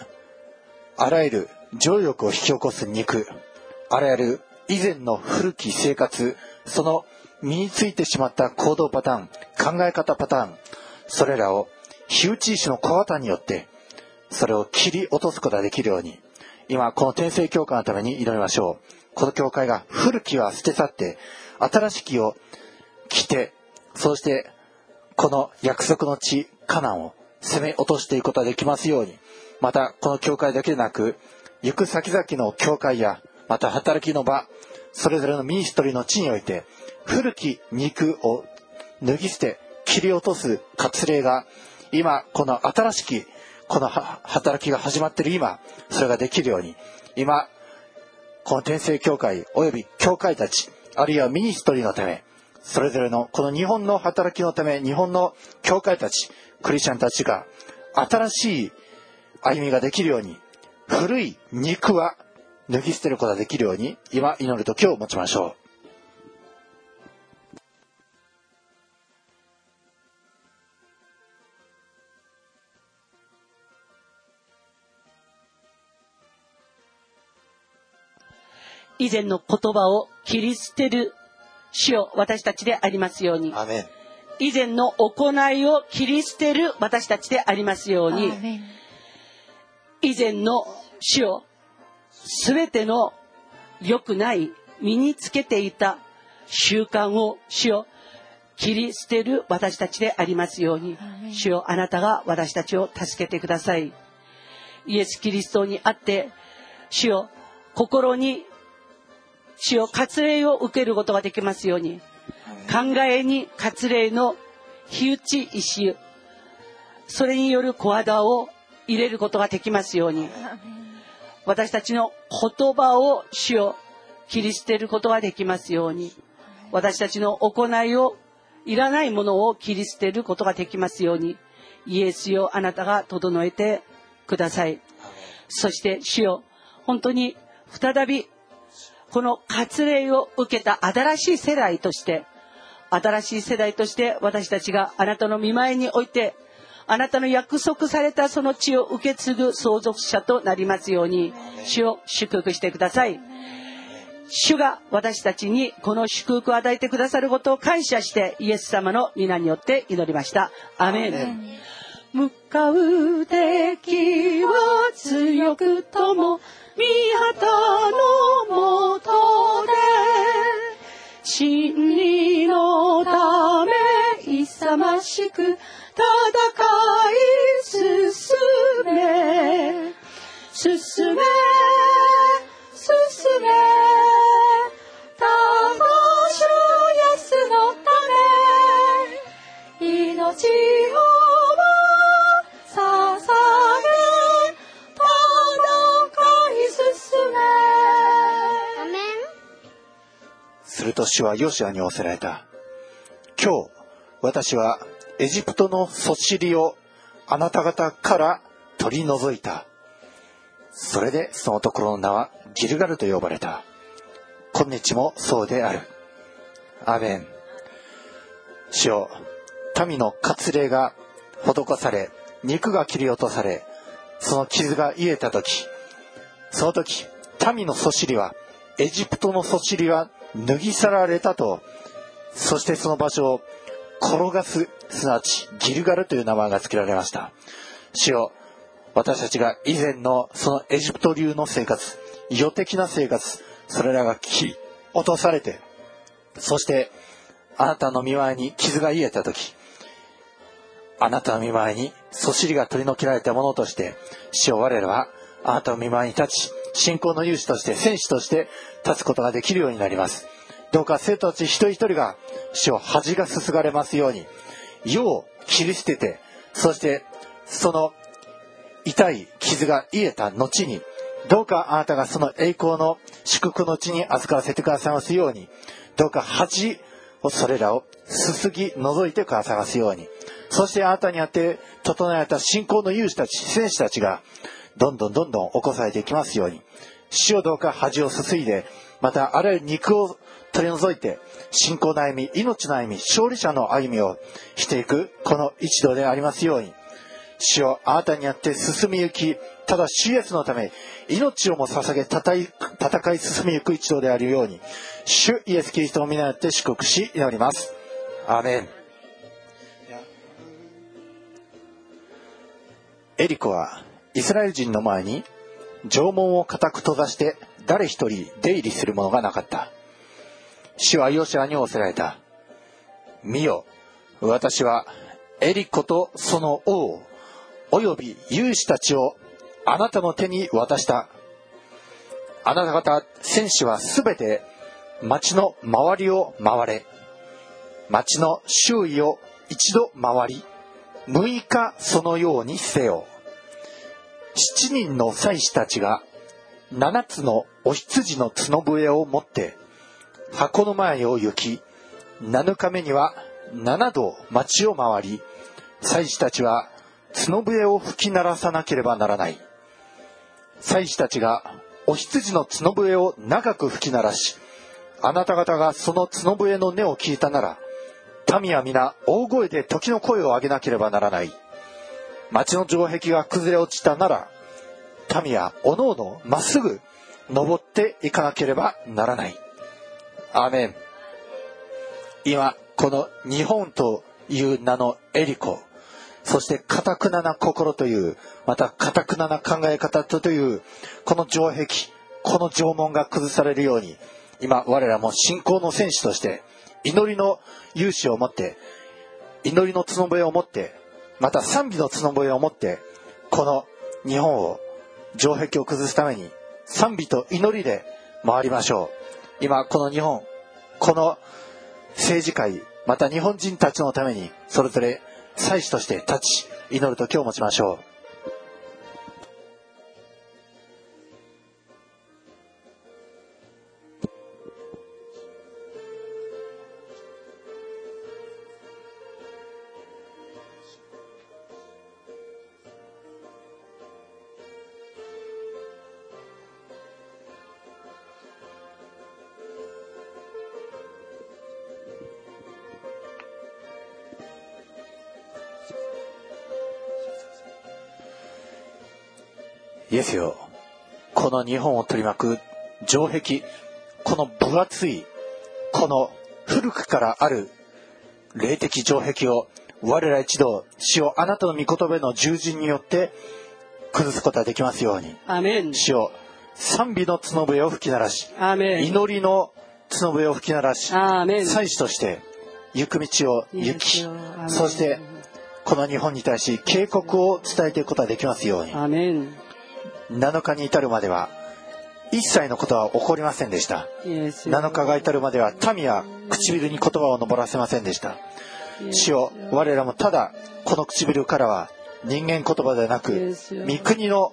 あらゆる情欲を引き起こす肉、あらゆる以前の古き生活、その身についてしまった行動パターン、考え方パターン、それらを火打ち石の小型によって、それを切り落とすことができるように、今この天聖教会のために祈りましょう。この教会が古きは捨て去って、新しきを着て、そしてこの約束の地、カナンを攻め落としていくことができますように、またこの教会だけでなく、行く先々の教会や、また働きの場、それぞれのミニストリーの地において、古き肉を脱ぎ捨て、切り落とす割礼が、今、この新しき、この働きが始まっている今、それができるように、今、この天聖教会及び教会たち、あるいはミニストリーのため、それぞれのこの日本の働きのため、日本の教会たち、クリスチャンたちが新しい歩みができるように、古い肉は脱ぎ捨てることができるように、今祈る時を持ちましょう。以前の言葉を切り捨てる主を私たちでありますように。以前の行いを切り捨てる私たちでありますように。以前の主を全ての良くない身につけていた習慣を主を切り捨てる私たちでありますように主よあなたが私たちを助けてください。イエス・キリストにあって主よ心に主を割礼を受けることができますように考えに割礼の火打ち石それによる小肌を入れることができますように私たちの言葉を主を切り捨てることができますように。私たちの行いをいらないものを切り捨てることができますように。イエスよあなたが整えてください。そして主よ本当に再びこの割礼を受けた新しい世代として新しい世代として私たちがあなたの見舞いにおいてあなたの約束されたその地を受け継ぐ相続者となりますように主を祝福してください。主が私たちにこの祝福を与えてくださることを感謝してイエス様の皆によって祈りました。アメン。向かう敵は強くとも御旗のもとで真理のため勇ましく戦い進め。進め進め。魂安のため。命を捧げ戦い進め。すると主はヨシアに仰せられた。今日、私はエジプトのそしりをあなた方から取り除いた。それでそのところの名はギルガルと呼ばれた。今日もそうである。アーメン。主よ、民の割礼が施され、肉が切り落とされ、その傷が癒えた時、その時、民のそしりは、エジプトのそしりは脱ぎ去られたと、そしてその場所を転がす、すなわちギルガルという名前が付けられました。主よ、私たちが以前のそのエジプト流の生活、予的な生活、それらが切り落とされて、そしてあなたの見舞いに傷が癒えた時、あなたの見舞いにそしりが取り除けられたものとして、主よ我らはあなたの見舞いに立ち、信仰の勇士として、戦士として立つことができるようになります。どうか生徒たち一人一人が主を恥がすすがれますように、世を切り捨てて、そしてその痛い傷が癒えた後に、どうかあなたがその栄光の祝福のうちに預からせてくださいますように、どうか恥をそれらをすすぎ除いてくださいますように、そしてあなたにあって整えた信仰の勇士たち、戦士たちが、どんどんどんどん起こされていきますように、死をどうか恥をすすいで、またあらゆる肉を取り除いて、信仰の歩み、命の歩み、勝利者の歩みをしていく、この一同でありますように、主をあなたにあって進みゆき、ただ主イエスのため、命をも捧げ戦い、戦い進みゆく一同であるように、主イエス・キリストを皆によって祝福し祈ります。アメン。エリコはイスラエル人の前に城門を固く閉ざして誰一人出入りする者がなかった。主はヨシアに仰せられた。見よ、私はエリコとその王、および勇士たちをあなたの手に渡した。あなた方戦士はすべて町の周りを回れ。町の周囲を一度回り、6日そのようにせよ。7人の祭司たちが7つのお羊の角笛を持って箱の前を行き、7日目には7度町を回り、祭司たちは角笛を吹き鳴らさなければならない。祭司たちがお羊の角笛を長く吹き鳴らし、あなた方がその角笛の音を聞いたなら、民は皆大声で時の声を上げなければならない。町の城壁が崩れ落ちたなら、民はおのおのまっすぐ登っていかなければならない。アメン。今、この日本という名のエリコ、そして、かたくなな心という、また、かたくなな考え方という、この城壁、この城門が崩されるように、今、我らも信仰の戦士として、祈りの勇士を持って、祈りの角笛を持って、また賛美の角笛を持って、この日本を、城壁を崩すために、賛美と祈りで回りましょう。今、この日本、この政治界、また日本人たちのために、それぞれ祭司として立ち、祈る時を持ちましょう。イエスよ、この日本を取り巻く城壁、この分厚い、この古くからある霊的城壁を我ら一同、主をあなたの御言葉の従順によって崩すことができますように。主を賛美の角笛を吹き鳴らし、祈りの角笛を吹き鳴らし、祭司として行く道を行き、そしてこの日本に対し警告を伝えていくことができますように。7日に至るまでは一切のことは起こりませんでした。7日が至るまでは民は唇に言葉を登らせませんでした。主よ我らもただこの唇からは人間言葉ではなく御国の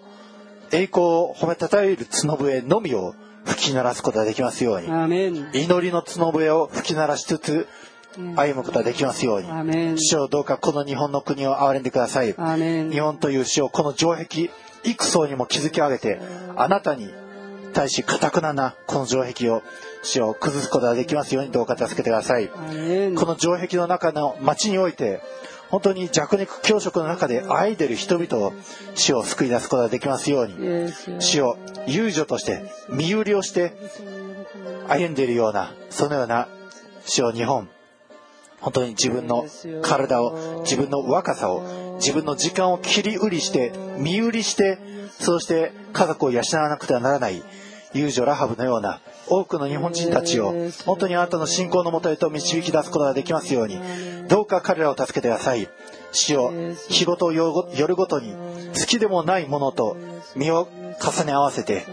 栄光を褒めたたえる角笛のみを吹き鳴らすことができますように。祈りの角笛を吹き鳴らしつつ歩むことができますように。主よどうかこの日本の国を憐れんでください。日本という主をこの城壁幾層にも築き上げて、あなたに対し、かたくななこの城壁を、死を崩すことができますようにどうか助けてください。この城壁の中の町において、本当に弱肉強食の中であいでる人々を死を救い出すことができますように、死を遊女として、身売りをして歩んでいるような、そのような死を日本、本当に自分の体を、自分の若さを、自分の時間を切り売りして、身売りして、そうして家族を養わなくてはならない、遊女ラハブのような多くの日本人たちを本当にあなたの信仰のもとへと導き出すことができますように、どうか彼らを助けてください。死を日ごと夜ごとに好きでもないものと身を重ね合わせて、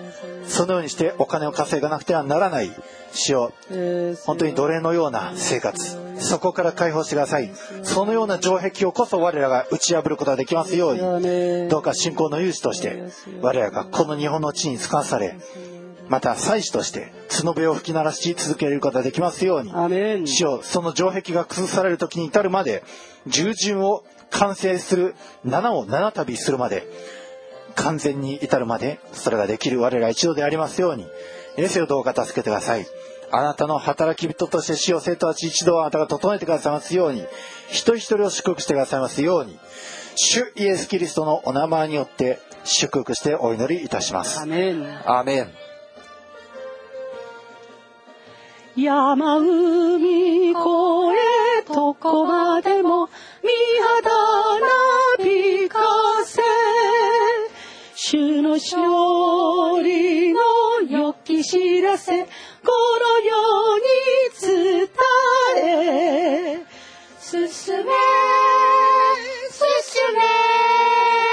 そのようにしてお金を稼がなくてはならない主よ本当に奴隷のような生活。そこから解放してください。そのような城壁をこそ我らが打ち破ることができますようにどうか信仰の勇士として我らがこの日本の地に使わされまた祭司として角笛を吹き鳴らし続けることができますように主よその城壁が崩される時に至るまで従順を完成する7を7旅するまで完全に至るまでそれができる我ら一度でありますようにエセをどうか助けてください。あなたの働き人として死を生徒たち一度あなたが整えてくださいますように一人一人を祝福してくださいますように主イエス・キリストのお名前によって祝福してお祈りいたします。アメン。アーメン。山海越えどこまでも見肌なびかせ主の勝利の良き知らせこの世に伝え。進め進め。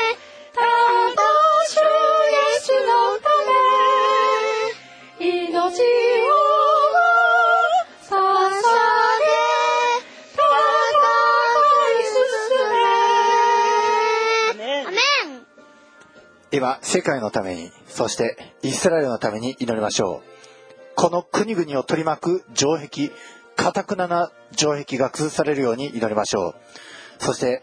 今世界のためにそしてイスラエルのために祈りましょう。この国々を取り巻く城壁堅くなな城壁が崩されるように祈りましょう。そして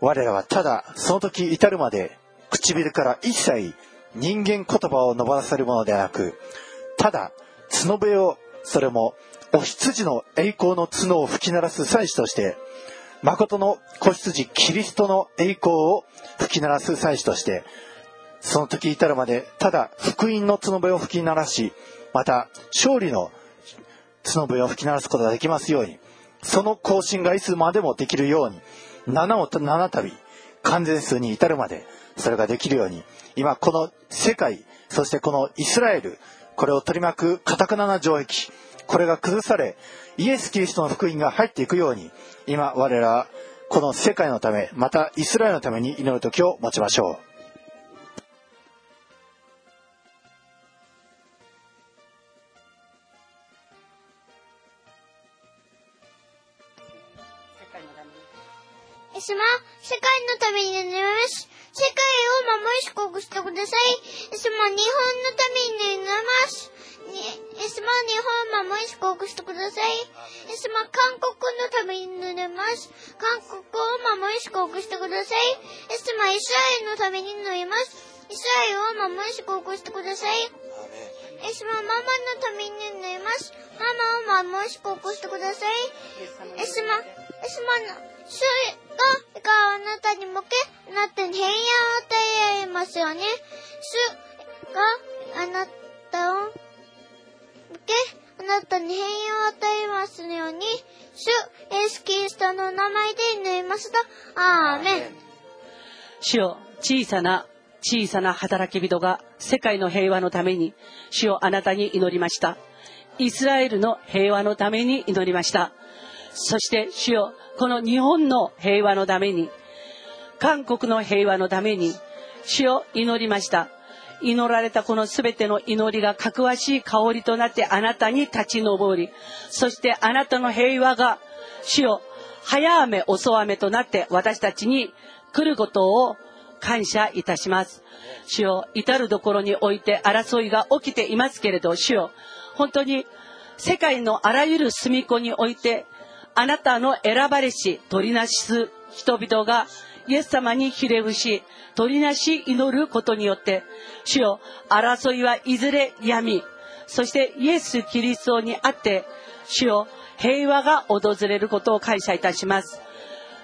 我らはただその時至るまで唇から一切人間言葉を伸ばされるものではなくただ角笛をそれもお羊の栄光の角を吹き鳴らす祭司として誠の子羊キリストの栄光を吹き鳴らす祭司としてその時至るまでただ福音の角笛を吹き鳴らしまた勝利の角笛を吹き鳴らすことができますようにその更新がいつまでもできるように7を7度完全数に至るまでそれができるように今この世界そしてこのイスラエルこれを取り巻く堅くなな城壁これが崩されイエス・キリストの福音が入っていくように今我らこの世界のためまたイスラエルのために祈る時を持ちましょう。様、世界のために祈ります。世界を守り祝福してください。イエス様、日本のために祈ります。にイエス様、日本を守り祝福してください。イエス様、韓国のために祈ります。韓国を守り祝福してください。イエス様、イスラエルのために祈ります。イスラエルを守り祝福してください。イエス様、ママのために祈ります。ママを守り祝福してください。イエス様、イエス様の主が、があなたに向け、あなたに平安を与えられますよね。主があなたを向け、あなたに平安を与えますように、主イエス・キリストの名前で祈りますと、アーメン。主よ小さな小さな働き人が世界の平和のために主よあなたに祈りましたイスラエルの平和のために祈りましたそして主よこの日本の平和のために韓国の平和のために主よ祈りました祈られたこのすべての祈りがかくわしい香りとなってあなたに立ち上りそしてあなたの平和が主よ早雨遅雨となって私たちに来ることを感謝いたします。主よ、至るところにおいて争いが起きていますけれど、主よ、本当に世界のあらゆる隅っこにおいて、あなたの選ばれし、取りなす人々が、イエス様にひれ伏し、取りなし祈ることによって、主よ、争いはいずれ闇、そしてイエス・キリストにあって、主よ、平和が訪れることを感謝いたします。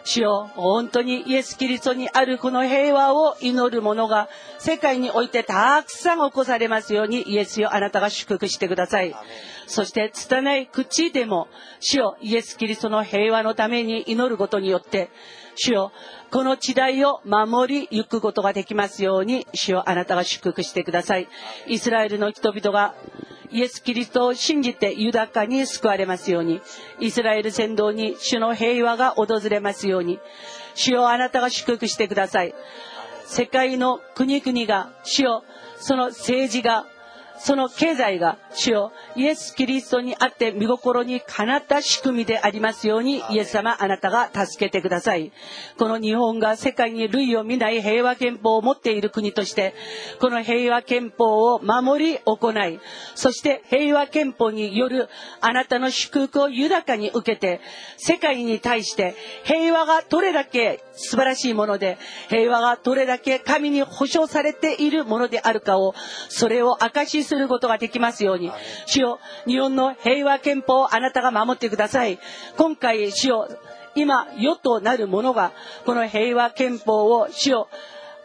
主よ。本当にイエス・キリストにあるこの平和を祈る者が世界においてたくさん起こされますようにイエスよあなたが祝福してください。そして拙い口でも主よイエス・キリストの平和のために祈ることによって主よこの時代を守りゆくことができますように主よあなたが祝福してくださいイスラエルの人々がイエス・キリストを信じて豊かに救われますように、イスラエル先導に主の平和が訪れますように、主よあなたが祝福してください。世界の国々が、主よその政治が、その経済が主よイエス・キリストにあって見心にかなった仕組みでありますようにイエス様あなたが助けてください。この日本が世界に類を見ない平和憲法を持っている国としてこの平和憲法を守り行いそして平和憲法によるあなたの祝福を豊かに受けて世界に対して平和がどれだけ素晴らしいもので平和がどれだけ神に保証されているものであるかをそれを証しするすることができますように。主よ日本の平和憲法をあなたが守ってください。今回主よ今与となる者がこの平和憲法を主よ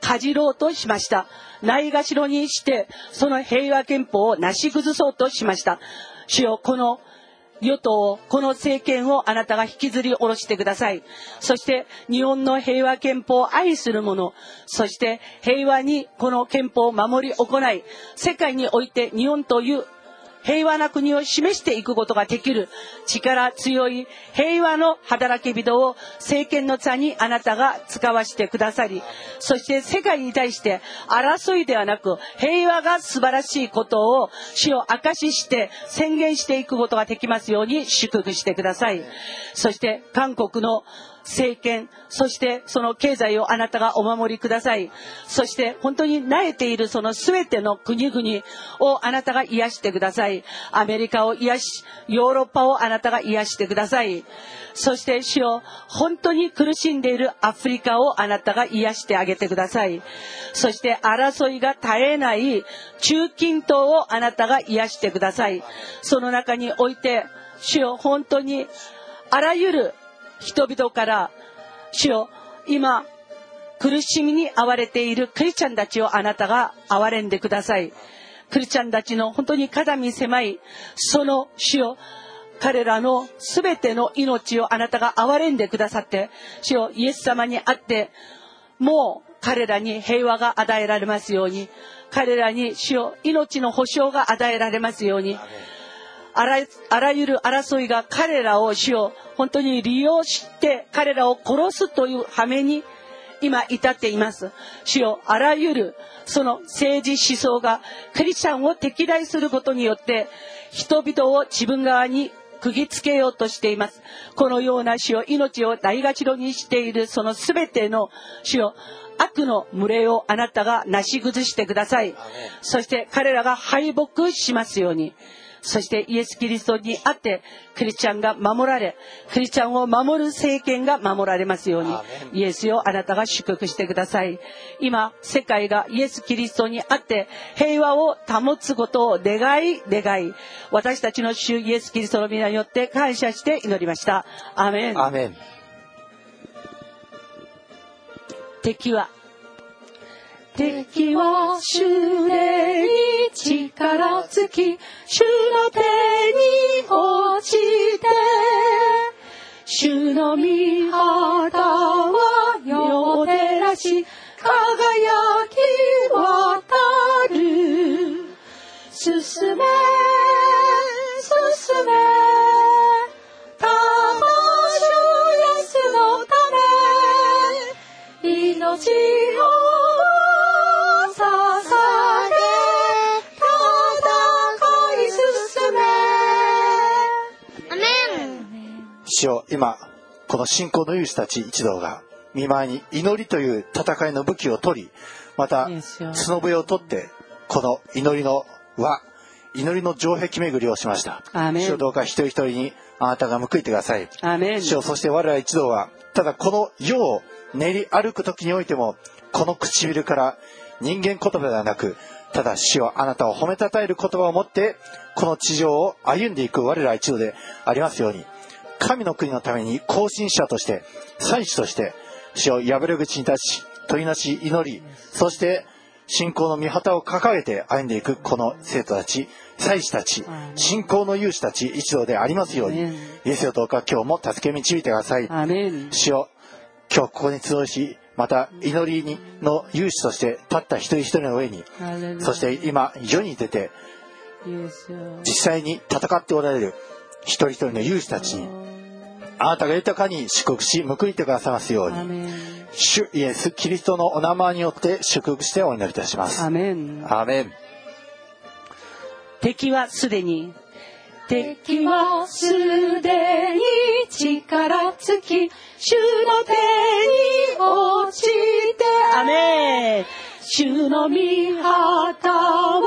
かじろうとしました。ないがしろにしてその平和憲法をなし崩そうとしました。主よこの与党、この政権をあなたが引きずり下ろしてください。そして日本の平和憲法を愛する者、そして平和にこの憲法を守り行い、世界において日本という平和な国を示していくことができる力強い平和の働き人を政権の座にあなたが使わせてくださりそして世界に対して争いではなく平和が素晴らしいことを死を証しして宣言していくことができますように祝福してください。そして韓国の政権、そしてその経済をあなたがお守りください。そして本当に慣れているその全ての国々をあなたが癒してください。アメリカを癒し、ヨーロッパをあなたが癒してください。そして主よ、本当に苦しんでいるアフリカをあなたが癒してあげてください。そして争いが絶えない中近東をあなたが癒してください。その中において、主よ、本当にあらゆる人々から主よ今苦しみに遭われているクリスチャンたちをあなたが憐れんでください。クリスチャンたちの本当に肩身狭いその主よ彼らの全ての命をあなたが憐れんでくださって主よイエス様にあってもう彼らに平和が与えられますように彼らに主よ命の保証が与えられますようにあらあらゆる争いが彼らを主を本当に利用して彼らを殺すという羽目に今至っています。主よあらゆるその政治思想がクリスチャンを敵対することによって人々を自分側に釘付けようとしています。このような死を命を大がちろにしているその全ての死を悪の群れをあなたがなし崩してください。そして彼らが敗北しますように。そしてイエス・キリストにあってクリスチャンが守られクリスチャンを守る政権が守られますようにイエスよあなたが祝福してください。今世界がイエス・キリストにあって平和を保つことを願い願い私たちの主イエス・キリストの皆によって感謝して祈りました。アメン。アメン敵は敵は主でに力尽き、主の手に落ちて、主の御肌は世を照らし、輝き渡る。進め、進め、魂安のため、命を主よ今この信仰の勇士たち一同が見舞いに祈りという戦いの武器を取りまた角笛を取ってこの祈りの輪祈りの城壁巡りをしました。主よどうか一人一人にあなたが報いてください。主よそして我ら一同はただこの世を練り歩く時においてもこの唇から人間言葉ではなくただ主はあなたを褒めたたえる言葉を持ってこの地上を歩んでいく我ら一同でありますように神の国のために行進者として祭司として死を破れ口に立ち取りなし祈りそして信仰の御旗を掲げて歩んでいくこの生徒たち祭司たち信仰の勇士たち一同でありますようにイエスよどうか今日も助け導いてください。主よ今日ここに集いしまた祈りにの勇士として立った一人一人の上にそして今世に出て実際に戦っておられる一人一人の勇士たちにあなたが豊かに祝福し報いてくださいますように。主イエス・キリストのお名前によって祝福してお祈りいたします。アメン。アメン。敵はすでに。敵はすでに力尽き、主の手に落ちて、アメン。主の御旗は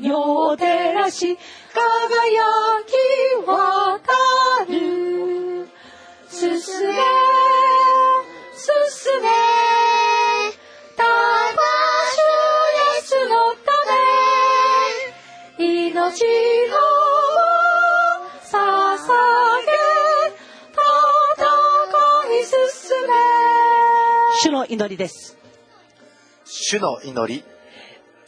世照らし、輝き渡る。進め、進め、ただ主イエスのため、命の捧げ、戦い進め。主の祈りです主の祈り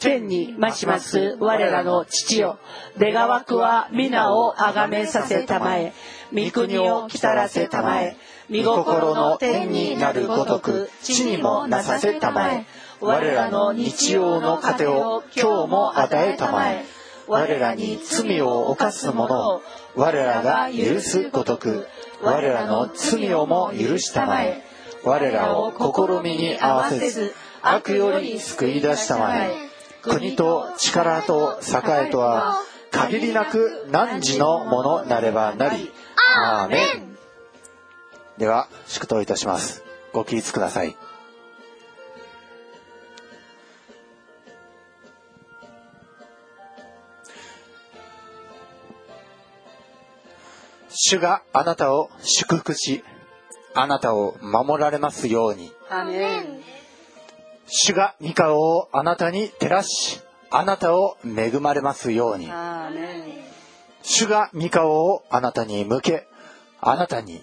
天に増します我らの父よ。願わくは皆を崇めさせたまえ。御国を来たらせたまえ。御心の天になるごとく地にもなさせたまえ。我らの日曜の糧を今日も与えたまえ。我らに罪を犯す者を我らが許すごとく。我らの罪をも許したまえ。我らを試みに合わせず悪より救い出したまえ。国と力と栄とは限りなく汝のものなればなり。アーメン。では祝祷いたします。ご起立ください。主があなたを祝福しあなたを守られますように。アーメン主が御顔をあなたに照らしあなたを恵まれますように。主が御顔をあなたに向けあなたに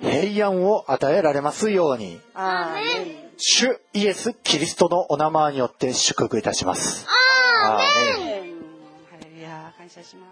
平安を与えられますように。主イエス・キリストのお名前によって祝福いたします。アーメン。します